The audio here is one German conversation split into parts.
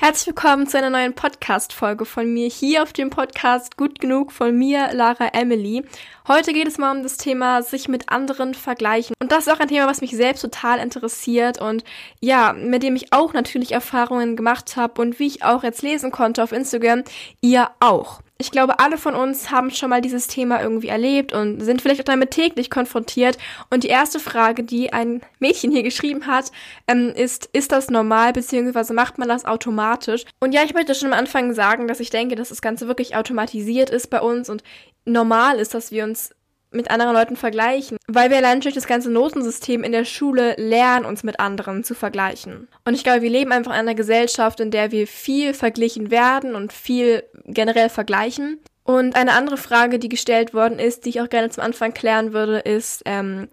Herzlich willkommen zu einer neuen Podcast-Folge von mir hier auf dem Podcast Gut Genug von mir, Lara Emily. Heute geht es mal um das Thema sich mit anderen vergleichen. Und das ist auch ein Thema, was mich selbst total interessiert und ja, mit dem ich auch natürlich Erfahrungen gemacht habe und wie ich auch jetzt lesen konnte auf Instagram, ihr auch. Ich glaube, alle von uns haben schon mal dieses Thema irgendwie erlebt und sind vielleicht auch damit täglich konfrontiert. Und die erste Frage, die ein Mädchen hier geschrieben hat, ähm, ist, ist das normal, beziehungsweise macht man das automatisch? Und ja, ich möchte schon am Anfang sagen, dass ich denke, dass das Ganze wirklich automatisiert ist bei uns und normal ist, dass wir uns mit anderen Leuten vergleichen, weil wir allein durch das ganze Notensystem in der Schule lernen, uns mit anderen zu vergleichen. Und ich glaube, wir leben einfach in einer Gesellschaft, in der wir viel verglichen werden und viel generell vergleichen. Und eine andere Frage, die gestellt worden ist, die ich auch gerne zum Anfang klären würde, ist, ähm,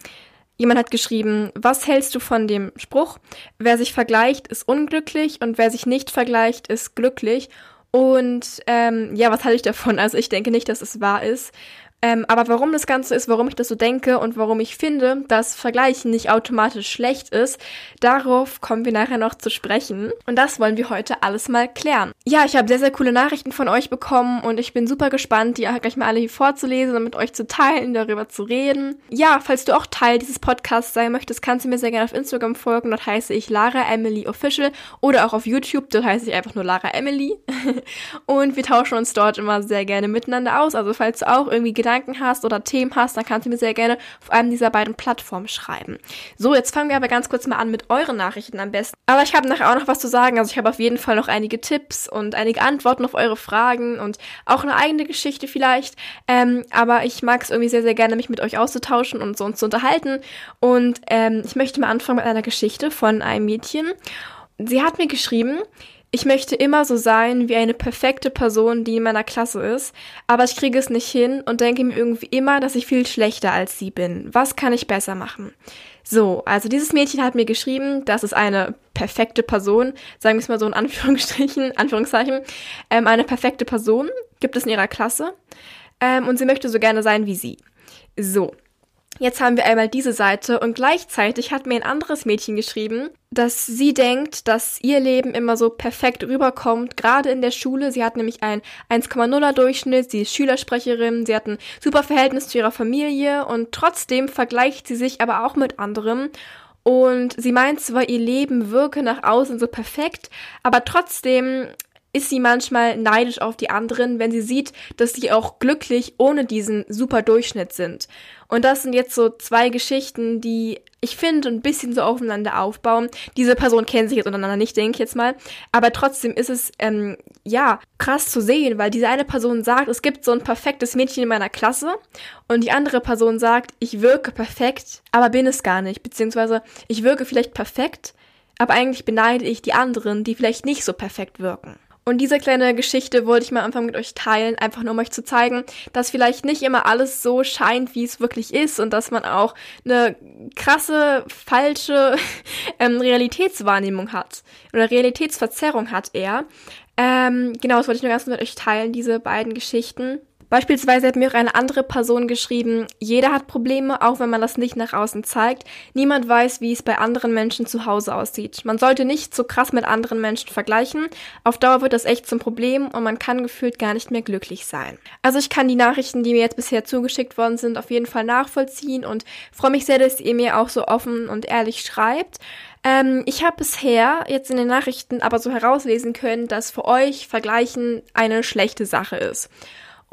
jemand hat geschrieben, was hältst du von dem Spruch, wer sich vergleicht, ist unglücklich und wer sich nicht vergleicht, ist glücklich. Und ähm, ja, was halte ich davon? Also ich denke nicht, dass es wahr ist. Ähm, aber warum das Ganze ist, warum ich das so denke und warum ich finde, dass Vergleichen nicht automatisch schlecht ist, darauf kommen wir nachher noch zu sprechen. Und das wollen wir heute alles mal klären. Ja, ich habe sehr, sehr coole Nachrichten von euch bekommen und ich bin super gespannt, die gleich mal alle hier vorzulesen und mit euch zu teilen, darüber zu reden. Ja, falls du auch Teil dieses Podcasts sein möchtest, kannst du mir sehr gerne auf Instagram folgen. Dort heiße ich Lara Emily Official oder auch auf YouTube. Dort heiße ich einfach nur Lara Emily. und wir tauschen uns dort immer sehr gerne miteinander aus. Also falls du auch irgendwie Gedanken hast oder Themen hast, dann kannst du mir sehr gerne auf einem dieser beiden Plattformen schreiben. So, jetzt fangen wir aber ganz kurz mal an mit euren Nachrichten am besten. Aber ich habe nachher auch noch was zu sagen. Also ich habe auf jeden Fall noch einige Tipps und einige Antworten auf eure Fragen und auch eine eigene Geschichte vielleicht. Ähm, aber ich mag es irgendwie sehr, sehr gerne, mich mit euch auszutauschen und so uns zu unterhalten. Und ähm, ich möchte mal anfangen mit einer Geschichte von einem Mädchen. Sie hat mir geschrieben, ich möchte immer so sein wie eine perfekte Person, die in meiner Klasse ist, aber ich kriege es nicht hin und denke mir irgendwie immer, dass ich viel schlechter als sie bin. Was kann ich besser machen? So, also dieses Mädchen hat mir geschrieben, das ist eine perfekte Person, sagen wir es mal so in Anführungsstrichen, Anführungszeichen, ähm, eine perfekte Person gibt es in ihrer Klasse ähm, und sie möchte so gerne sein wie sie. So, Jetzt haben wir einmal diese Seite und gleichzeitig hat mir ein anderes Mädchen geschrieben, dass sie denkt, dass ihr Leben immer so perfekt rüberkommt, gerade in der Schule. Sie hat nämlich einen 1,0er Durchschnitt, sie ist Schülersprecherin, sie hat ein super Verhältnis zu ihrer Familie und trotzdem vergleicht sie sich aber auch mit anderen. Und sie meint zwar, ihr Leben wirke nach außen so perfekt, aber trotzdem ist sie manchmal neidisch auf die anderen, wenn sie sieht, dass sie auch glücklich ohne diesen super Durchschnitt sind. Und das sind jetzt so zwei Geschichten, die ich finde ein bisschen so aufeinander aufbauen. Diese Person kennen sich jetzt untereinander nicht, denke ich jetzt mal. Aber trotzdem ist es, ähm, ja, krass zu sehen, weil diese eine Person sagt, es gibt so ein perfektes Mädchen in meiner Klasse und die andere Person sagt, ich wirke perfekt, aber bin es gar nicht. Beziehungsweise ich wirke vielleicht perfekt, aber eigentlich beneide ich die anderen, die vielleicht nicht so perfekt wirken. Und diese kleine Geschichte wollte ich mal am Anfang mit euch teilen, einfach nur um euch zu zeigen, dass vielleicht nicht immer alles so scheint, wie es wirklich ist und dass man auch eine krasse, falsche ähm, Realitätswahrnehmung hat oder Realitätsverzerrung hat eher. Ähm, genau, das wollte ich nur ganz mit euch teilen, diese beiden Geschichten. Beispielsweise hat mir auch eine andere Person geschrieben, jeder hat Probleme, auch wenn man das nicht nach außen zeigt. Niemand weiß, wie es bei anderen Menschen zu Hause aussieht. Man sollte nicht so krass mit anderen Menschen vergleichen. Auf Dauer wird das echt zum Problem und man kann gefühlt gar nicht mehr glücklich sein. Also ich kann die Nachrichten, die mir jetzt bisher zugeschickt worden sind, auf jeden Fall nachvollziehen und freue mich sehr, dass ihr mir auch so offen und ehrlich schreibt. Ähm, ich habe bisher jetzt in den Nachrichten aber so herauslesen können, dass für euch Vergleichen eine schlechte Sache ist.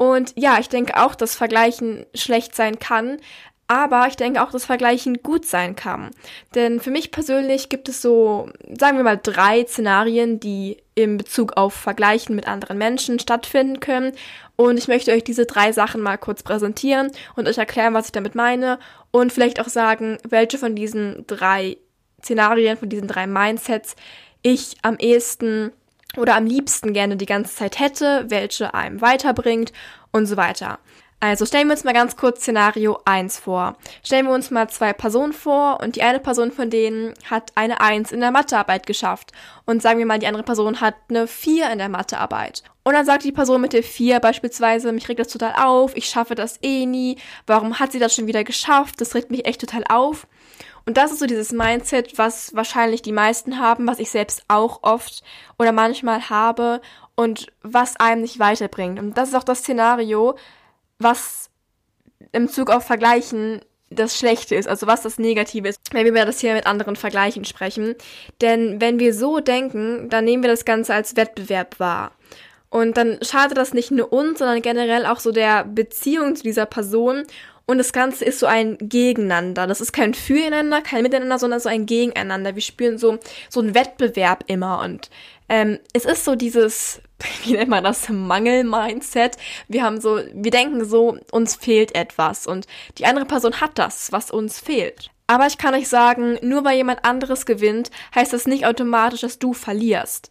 Und ja, ich denke auch, dass Vergleichen schlecht sein kann, aber ich denke auch, dass Vergleichen gut sein kann. Denn für mich persönlich gibt es so, sagen wir mal, drei Szenarien, die im Bezug auf Vergleichen mit anderen Menschen stattfinden können. Und ich möchte euch diese drei Sachen mal kurz präsentieren und euch erklären, was ich damit meine. Und vielleicht auch sagen, welche von diesen drei Szenarien, von diesen drei Mindsets ich am ehesten oder am liebsten gerne die ganze Zeit hätte, welche einem weiterbringt und so weiter. Also stellen wir uns mal ganz kurz Szenario 1 vor. Stellen wir uns mal zwei Personen vor und die eine Person von denen hat eine 1 in der Mathearbeit geschafft. Und sagen wir mal, die andere Person hat eine 4 in der Mathearbeit. Und dann sagt die Person mit der 4 beispielsweise, mich regt das total auf, ich schaffe das eh nie, warum hat sie das schon wieder geschafft, das regt mich echt total auf. Und das ist so dieses Mindset, was wahrscheinlich die meisten haben, was ich selbst auch oft oder manchmal habe und was einem nicht weiterbringt. Und das ist auch das Szenario, was im Zug auf Vergleichen das Schlechte ist, also was das Negative ist, wenn wir das hier mit anderen Vergleichen sprechen. Denn wenn wir so denken, dann nehmen wir das Ganze als Wettbewerb wahr. Und dann schadet das nicht nur uns, sondern generell auch so der Beziehung zu dieser Person. Und das Ganze ist so ein Gegeneinander. Das ist kein Füreinander, kein Miteinander, sondern so ein Gegeneinander. Wir spüren so, so einen Wettbewerb immer. Und ähm, es ist so dieses wie nennt man das, Mangel-Mindset. Wir haben so, wir denken so, uns fehlt etwas und die andere Person hat das, was uns fehlt. Aber ich kann euch sagen, nur weil jemand anderes gewinnt, heißt das nicht automatisch, dass du verlierst.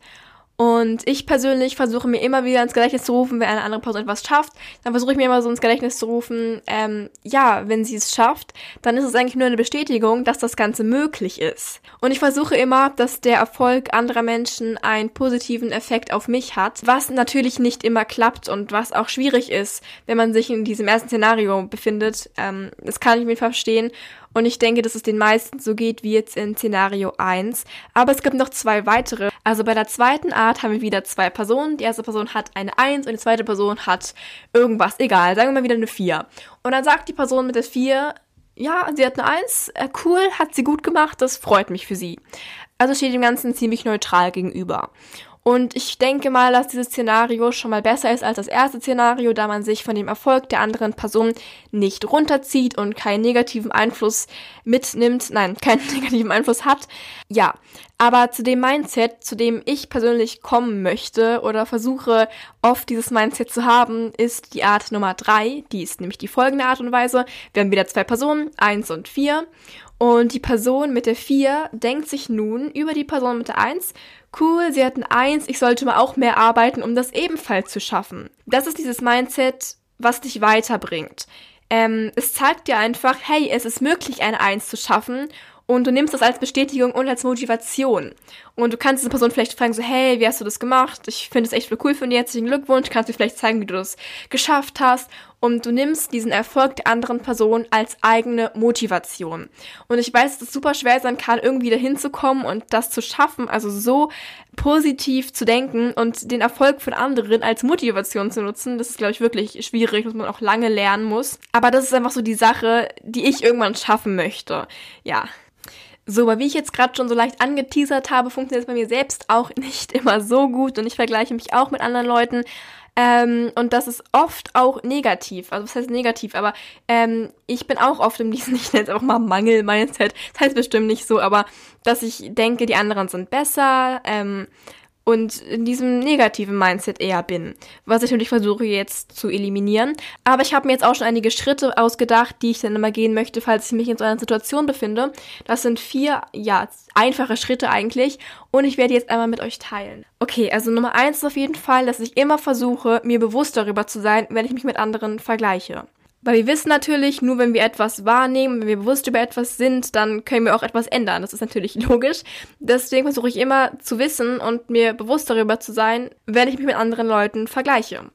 Und ich persönlich versuche mir immer wieder ins Gedächtnis zu rufen, wenn eine andere Person etwas schafft, dann versuche ich mir immer so ins Gedächtnis zu rufen, ähm, ja, wenn sie es schafft, dann ist es eigentlich nur eine Bestätigung, dass das Ganze möglich ist. Und ich versuche immer, dass der Erfolg anderer Menschen einen positiven Effekt auf mich hat, was natürlich nicht immer klappt und was auch schwierig ist, wenn man sich in diesem ersten Szenario befindet. Ähm, das kann ich mir verstehen. Und ich denke, dass es den meisten so geht wie jetzt in Szenario 1. Aber es gibt noch zwei weitere. Also bei der zweiten Art haben wir wieder zwei Personen. Die erste Person hat eine 1 und die zweite Person hat irgendwas. Egal, sagen wir mal wieder eine 4. Und dann sagt die Person mit der 4, ja, sie hat eine 1, äh, cool, hat sie gut gemacht, das freut mich für sie. Also steht dem Ganzen ziemlich neutral gegenüber. Und ich denke mal, dass dieses Szenario schon mal besser ist als das erste Szenario, da man sich von dem Erfolg der anderen Person nicht runterzieht und keinen negativen Einfluss mitnimmt, nein, keinen negativen Einfluss hat. Ja, aber zu dem Mindset, zu dem ich persönlich kommen möchte oder versuche oft dieses Mindset zu haben, ist die Art Nummer drei. Die ist nämlich die folgende Art und Weise. Wir haben wieder zwei Personen, eins und vier. Und die Person mit der 4 denkt sich nun über die Person mit der 1, cool, sie hat ein 1, ich sollte mal auch mehr arbeiten, um das ebenfalls zu schaffen. Das ist dieses Mindset, was dich weiterbringt. Ähm, es zeigt dir einfach, hey, es ist möglich, eine 1 zu schaffen und du nimmst das als Bestätigung und als Motivation. Und du kannst diese Person vielleicht fragen, so, hey, wie hast du das gemacht? Ich finde es echt cool von dir, herzlichen Glückwunsch. Kannst du vielleicht zeigen, wie du das geschafft hast? Und du nimmst diesen Erfolg der anderen Person als eigene Motivation. Und ich weiß, dass es super schwer sein kann, irgendwie dahin zu kommen und das zu schaffen, also so positiv zu denken und den Erfolg von anderen als Motivation zu nutzen. Das ist, glaube ich, wirklich schwierig, was man auch lange lernen muss. Aber das ist einfach so die Sache, die ich irgendwann schaffen möchte. Ja, so, aber wie ich jetzt gerade schon so leicht angeteasert habe, funktioniert es bei mir selbst auch nicht immer so gut und ich vergleiche mich auch mit anderen Leuten. Ähm, und das ist oft auch negativ. Also was heißt negativ? Aber ähm, ich bin auch oft in diesem, ich nenne es einfach mal Mangel-Mindset. Das heißt bestimmt nicht so, aber dass ich denke, die anderen sind besser. Ähm, und in diesem negativen Mindset eher bin, was ich natürlich versuche jetzt zu eliminieren. Aber ich habe mir jetzt auch schon einige Schritte ausgedacht, die ich dann immer gehen möchte, falls ich mich in so einer Situation befinde. Das sind vier, ja, einfache Schritte eigentlich und ich werde jetzt einmal mit euch teilen. Okay, also Nummer eins ist auf jeden Fall, dass ich immer versuche, mir bewusst darüber zu sein, wenn ich mich mit anderen vergleiche. Weil wir wissen natürlich, nur wenn wir etwas wahrnehmen, wenn wir bewusst über etwas sind, dann können wir auch etwas ändern. Das ist natürlich logisch. Deswegen versuche ich immer zu wissen und mir bewusst darüber zu sein, wenn ich mich mit anderen Leuten vergleiche.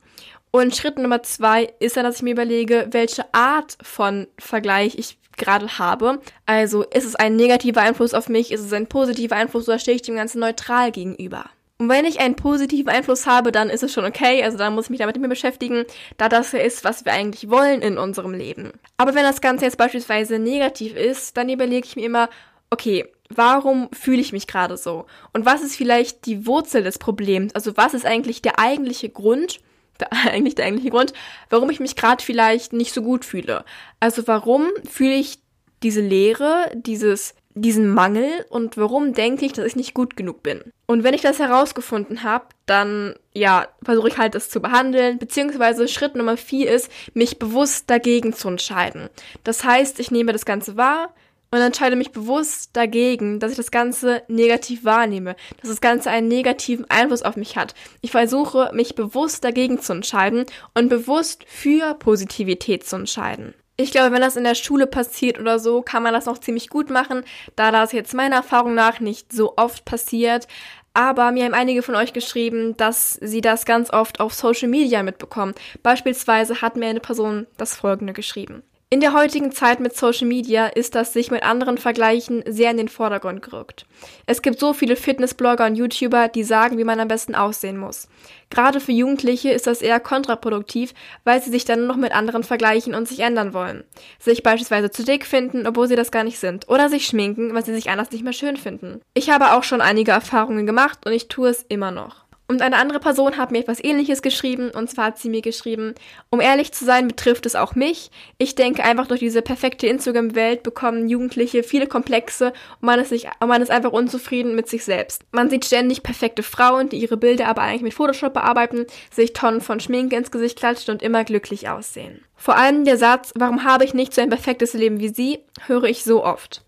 Und Schritt Nummer zwei ist dann, dass ich mir überlege, welche Art von Vergleich ich gerade habe. Also ist es ein negativer Einfluss auf mich, ist es ein positiver Einfluss oder stehe ich dem Ganzen neutral gegenüber? Und wenn ich einen positiven Einfluss habe, dann ist es schon okay. Also dann muss ich mich damit mehr beschäftigen, da das ja ist, was wir eigentlich wollen in unserem Leben. Aber wenn das Ganze jetzt beispielsweise negativ ist, dann überlege ich mir immer, okay, warum fühle ich mich gerade so? Und was ist vielleicht die Wurzel des Problems? Also was ist eigentlich der eigentliche Grund, der, eigentlich der eigentliche Grund, warum ich mich gerade vielleicht nicht so gut fühle? Also warum fühle ich diese Leere, dieses diesen Mangel und warum denke ich, dass ich nicht gut genug bin. Und wenn ich das herausgefunden habe, dann ja, versuche ich halt das zu behandeln, beziehungsweise Schritt Nummer vier ist, mich bewusst dagegen zu entscheiden. Das heißt, ich nehme das Ganze wahr und entscheide mich bewusst dagegen, dass ich das Ganze negativ wahrnehme, dass das Ganze einen negativen Einfluss auf mich hat. Ich versuche, mich bewusst dagegen zu entscheiden und bewusst für Positivität zu entscheiden. Ich glaube, wenn das in der Schule passiert oder so, kann man das noch ziemlich gut machen, da das jetzt meiner Erfahrung nach nicht so oft passiert. Aber mir haben einige von euch geschrieben, dass sie das ganz oft auf Social Media mitbekommen. Beispielsweise hat mir eine Person das folgende geschrieben. In der heutigen Zeit mit Social Media ist das sich mit anderen Vergleichen sehr in den Vordergrund gerückt. Es gibt so viele Fitnessblogger und YouTuber, die sagen, wie man am besten aussehen muss. Gerade für Jugendliche ist das eher kontraproduktiv, weil sie sich dann noch mit anderen vergleichen und sich ändern wollen. Sich beispielsweise zu dick finden, obwohl sie das gar nicht sind. Oder sich schminken, weil sie sich anders nicht mehr schön finden. Ich habe auch schon einige Erfahrungen gemacht und ich tue es immer noch. Und eine andere Person hat mir etwas ähnliches geschrieben, und zwar hat sie mir geschrieben, um ehrlich zu sein, betrifft es auch mich. Ich denke einfach durch diese perfekte Instagram-Welt bekommen Jugendliche viele Komplexe und man ist, sich, man ist einfach unzufrieden mit sich selbst. Man sieht ständig perfekte Frauen, die ihre Bilder aber eigentlich mit Photoshop bearbeiten, sich Tonnen von Schminke ins Gesicht klatschen und immer glücklich aussehen. Vor allem der Satz, warum habe ich nicht so ein perfektes Leben wie sie, höre ich so oft.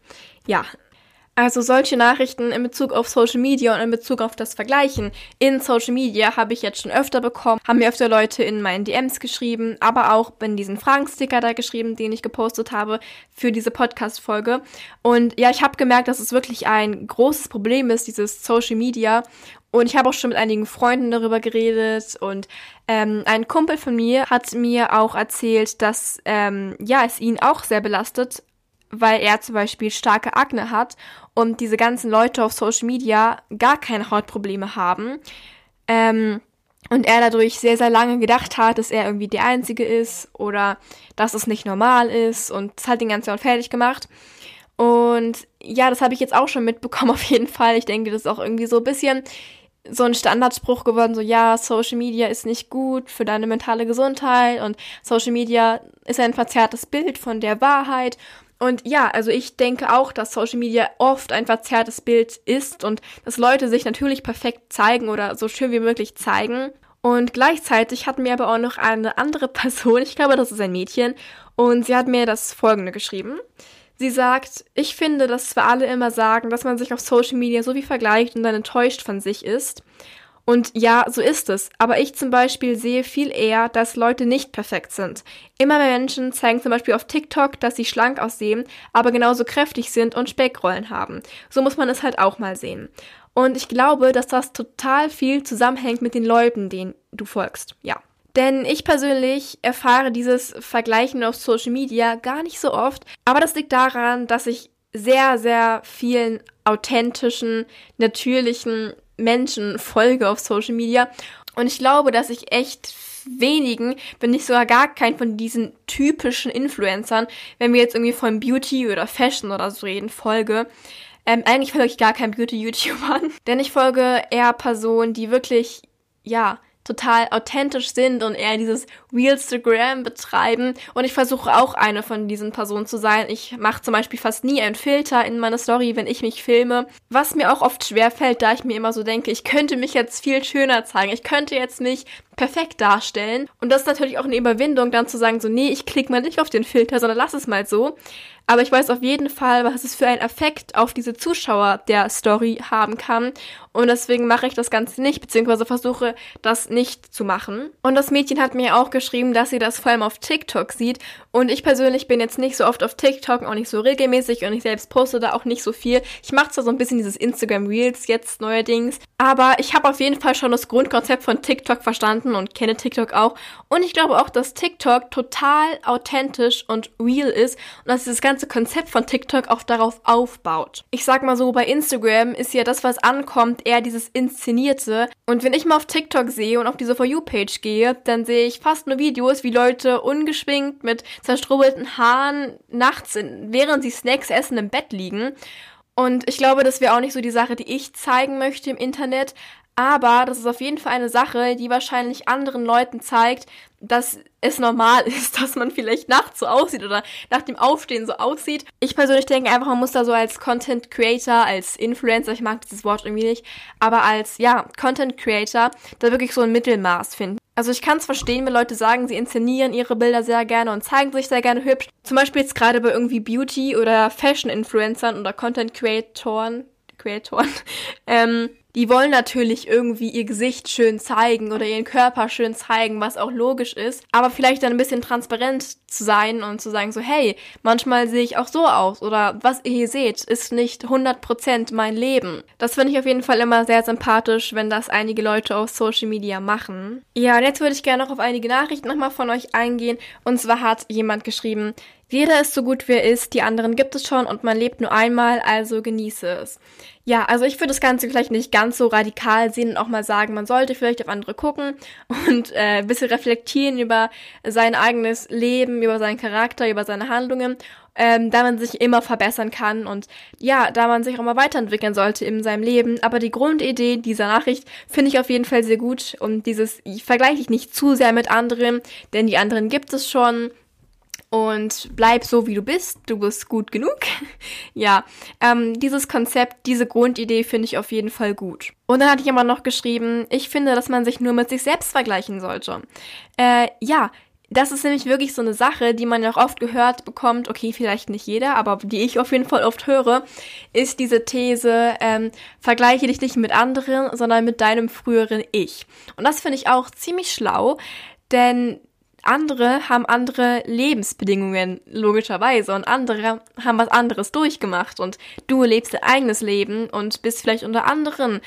Ja, also solche Nachrichten in Bezug auf Social Media und in Bezug auf das Vergleichen in Social Media habe ich jetzt schon öfter bekommen, haben mir öfter Leute in meinen DMs geschrieben, aber auch in diesen Fragensticker da geschrieben, den ich gepostet habe für diese Podcast-Folge. Und ja, ich habe gemerkt, dass es wirklich ein großes Problem ist, dieses Social Media. Und ich habe auch schon mit einigen Freunden darüber geredet und ähm, ein Kumpel von mir hat mir auch erzählt, dass ähm, ja es ihn auch sehr belastet, weil er zum Beispiel starke Akne hat und diese ganzen Leute auf Social Media gar keine Hautprobleme haben. Ähm, und er dadurch sehr, sehr lange gedacht hat, dass er irgendwie der Einzige ist oder dass es nicht normal ist und das hat den ganzen Jahr fertig gemacht. Und ja, das habe ich jetzt auch schon mitbekommen auf jeden Fall. Ich denke, das ist auch irgendwie so ein bisschen so ein Standardspruch geworden, so ja, Social Media ist nicht gut für deine mentale Gesundheit und Social Media ist ein verzerrtes Bild von der Wahrheit und ja, also ich denke auch, dass Social Media oft ein verzerrtes Bild ist und dass Leute sich natürlich perfekt zeigen oder so schön wie möglich zeigen. Und gleichzeitig hat mir aber auch noch eine andere Person, ich glaube, das ist ein Mädchen, und sie hat mir das folgende geschrieben. Sie sagt, ich finde, dass zwar alle immer sagen, dass man sich auf Social Media so wie vergleicht und dann enttäuscht von sich ist. Und ja, so ist es. Aber ich zum Beispiel sehe viel eher, dass Leute nicht perfekt sind. Immer mehr Menschen zeigen zum Beispiel auf TikTok, dass sie schlank aussehen, aber genauso kräftig sind und Speckrollen haben. So muss man es halt auch mal sehen. Und ich glaube, dass das total viel zusammenhängt mit den Leuten, denen du folgst. Ja. Denn ich persönlich erfahre dieses Vergleichen auf Social Media gar nicht so oft. Aber das liegt daran, dass ich sehr, sehr vielen authentischen, natürlichen Menschen folge auf Social Media. Und ich glaube, dass ich echt wenigen, wenn nicht sogar gar keinen von diesen typischen Influencern, wenn wir jetzt irgendwie von Beauty oder Fashion oder so reden, folge. Ähm, eigentlich folge ich gar keinen Beauty-YouTubern, denn ich folge eher Personen, die wirklich, ja, total authentisch sind und eher dieses Realstagram betreiben. Und ich versuche auch eine von diesen Personen zu sein. Ich mache zum Beispiel fast nie einen Filter in meine Story, wenn ich mich filme. Was mir auch oft schwer fällt, da ich mir immer so denke, ich könnte mich jetzt viel schöner zeigen. Ich könnte jetzt mich perfekt darstellen. Und das ist natürlich auch eine Überwindung, dann zu sagen, so, nee, ich klicke mal nicht auf den Filter, sondern lass es mal so. Aber ich weiß auf jeden Fall, was es für einen Effekt auf diese Zuschauer der Story haben kann. Und deswegen mache ich das Ganze nicht, beziehungsweise versuche das nicht zu machen. Und das Mädchen hat mir auch geschrieben, dass sie das vor allem auf TikTok sieht. Und ich persönlich bin jetzt nicht so oft auf TikTok, auch nicht so regelmäßig und ich selbst poste da auch nicht so viel. Ich mache zwar so ein bisschen dieses Instagram Reels jetzt neuerdings, aber ich habe auf jeden Fall schon das Grundkonzept von TikTok verstanden und kenne TikTok auch. Und ich glaube auch, dass TikTok total authentisch und real ist und dass dieses ganze ganze Konzept von TikTok auch darauf aufbaut. Ich sag mal so, bei Instagram ist ja das, was ankommt, eher dieses Inszenierte. Und wenn ich mal auf TikTok sehe und auf diese For You-Page gehe, dann sehe ich fast nur Videos, wie Leute ungeschminkt mit zerstrubbelten Haaren nachts, in, während sie Snacks essen, im Bett liegen. Und ich glaube, das wäre auch nicht so die Sache, die ich zeigen möchte im Internet. Aber das ist auf jeden Fall eine Sache, die wahrscheinlich anderen Leuten zeigt, dass es normal ist, dass man vielleicht nachts so aussieht oder nach dem Aufstehen so aussieht. Ich persönlich denke einfach, man muss da so als Content Creator, als Influencer, ich mag dieses Wort irgendwie nicht, aber als, ja, Content Creator, da wirklich so ein Mittelmaß finden. Also ich kann es verstehen, wenn Leute sagen, sie inszenieren ihre Bilder sehr gerne und zeigen sich sehr gerne hübsch. Zum Beispiel jetzt gerade bei irgendwie Beauty- oder Fashion-Influencern oder Content-Creatoren, Creatoren, ähm, die wollen natürlich irgendwie ihr Gesicht schön zeigen oder ihren Körper schön zeigen, was auch logisch ist, aber vielleicht dann ein bisschen transparent zu sein und zu sagen so, hey, manchmal sehe ich auch so aus oder was ihr hier seht, ist nicht 100% mein Leben. Das finde ich auf jeden Fall immer sehr sympathisch, wenn das einige Leute auf Social Media machen. Ja, und jetzt würde ich gerne noch auf einige Nachrichten nochmal von euch eingehen und zwar hat jemand geschrieben, jeder ist so gut wie er ist, die anderen gibt es schon und man lebt nur einmal, also genieße es. Ja, also ich würde das Ganze vielleicht nicht ganz so radikal sehen und auch mal sagen, man sollte vielleicht auf andere gucken und äh, ein bisschen reflektieren über sein eigenes Leben, über seinen Charakter, über seine Handlungen, ähm, da man sich immer verbessern kann und ja, da man sich auch mal weiterentwickeln sollte in seinem Leben. Aber die Grundidee dieser Nachricht finde ich auf jeden Fall sehr gut und dieses, ich vergleiche dich nicht zu sehr mit anderen, denn die anderen gibt es schon und bleib so, wie du bist. Du bist gut genug. ja, ähm, dieses Konzept, diese Grundidee finde ich auf jeden Fall gut. Und dann hatte ich immer noch geschrieben, ich finde, dass man sich nur mit sich selbst vergleichen sollte. Äh, ja, das ist nämlich wirklich so eine Sache, die man ja auch oft gehört bekommt, okay, vielleicht nicht jeder, aber die ich auf jeden Fall oft höre, ist diese These, ähm, vergleiche dich nicht mit anderen, sondern mit deinem früheren Ich. Und das finde ich auch ziemlich schlau, denn andere haben andere Lebensbedingungen, logischerweise, und andere haben was anderes durchgemacht. Und du lebst dein eigenes Leben und bist vielleicht unter anderen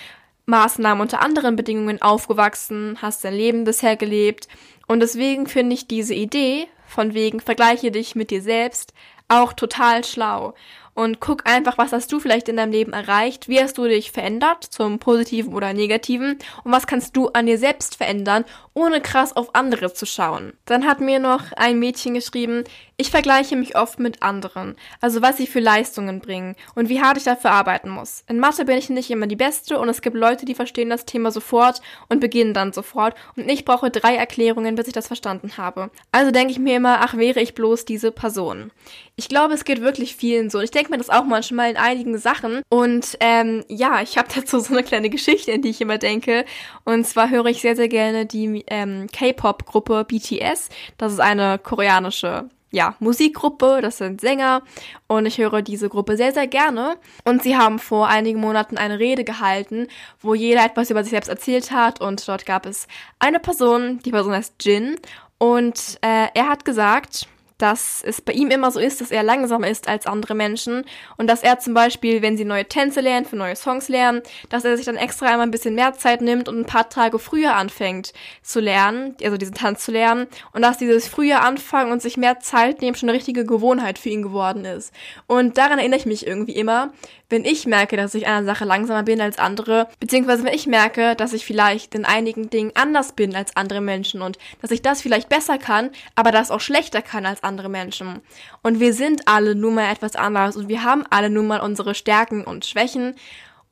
Maßnahmen, unter anderen Bedingungen aufgewachsen, hast dein Leben bisher gelebt. Und deswegen finde ich diese Idee von wegen vergleiche dich mit dir selbst auch total schlau und guck einfach, was hast du vielleicht in deinem Leben erreicht, wie hast du dich verändert, zum Positiven oder Negativen und was kannst du an dir selbst verändern, ohne krass auf andere zu schauen. Dann hat mir noch ein Mädchen geschrieben, ich vergleiche mich oft mit anderen, also was sie für Leistungen bringen und wie hart ich dafür arbeiten muss. In Mathe bin ich nicht immer die Beste und es gibt Leute, die verstehen das Thema sofort und beginnen dann sofort und ich brauche drei Erklärungen, bis ich das verstanden habe. Also denke ich mir immer, ach wäre ich bloß diese Person. Ich glaube, es geht wirklich vielen so. Ich denke mir das auch manchmal in einigen Sachen. Und ähm, ja, ich habe dazu so eine kleine Geschichte, in die ich immer denke. Und zwar höre ich sehr, sehr gerne die ähm, K-Pop-Gruppe BTS. Das ist eine koreanische ja, Musikgruppe, das sind Sänger und ich höre diese Gruppe sehr, sehr gerne. Und sie haben vor einigen Monaten eine Rede gehalten, wo jeder etwas über sich selbst erzählt hat und dort gab es eine Person, die Person heißt Jin und äh, er hat gesagt, dass es bei ihm immer so ist, dass er langsamer ist als andere Menschen und dass er zum Beispiel, wenn sie neue Tänze lernen, für neue Songs lernen, dass er sich dann extra einmal ein bisschen mehr Zeit nimmt und ein paar Tage früher anfängt zu lernen, also diesen Tanz zu lernen und dass dieses früher anfangen und sich mehr Zeit nehmen schon eine richtige Gewohnheit für ihn geworden ist. Und daran erinnere ich mich irgendwie immer, wenn ich merke, dass ich einer Sache langsamer bin als andere, beziehungsweise wenn ich merke, dass ich vielleicht in einigen Dingen anders bin als andere Menschen und dass ich das vielleicht besser kann, aber das auch schlechter kann als andere Menschen. Und wir sind alle nun mal etwas anders und wir haben alle nun mal unsere Stärken und Schwächen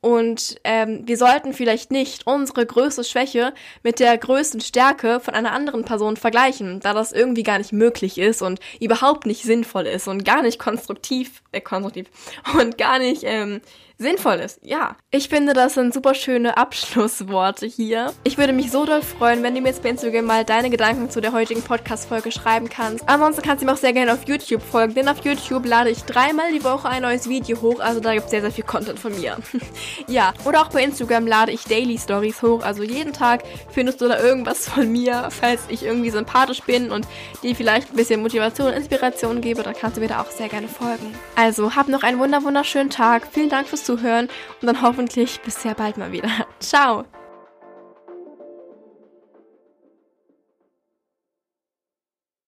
und ähm, wir sollten vielleicht nicht unsere größte Schwäche mit der größten Stärke von einer anderen Person vergleichen, da das irgendwie gar nicht möglich ist und überhaupt nicht sinnvoll ist und gar nicht konstruktiv, äh, konstruktiv und gar nicht ähm, sinnvoll ist. Ja, ich finde, das sind super schöne Abschlussworte hier. Ich würde mich so doll freuen, wenn du mir jetzt bei Instagram mal deine Gedanken zu der heutigen Podcast-Folge schreiben kannst. Ansonsten kannst du mir auch sehr gerne auf YouTube folgen, denn auf YouTube lade ich dreimal die Woche ein neues Video hoch. Also da gibt es sehr, sehr viel Content von mir. ja, oder auch bei Instagram lade ich Daily Stories hoch. Also jeden Tag findest du da irgendwas von mir. Falls ich irgendwie sympathisch bin und dir vielleicht ein bisschen Motivation und Inspiration gebe, dann kannst du mir da auch sehr gerne folgen. Also, hab noch einen wunderschönen Tag. Vielen Dank fürs Zuhören und dann hoffentlich bis sehr bald mal wieder. Ciao!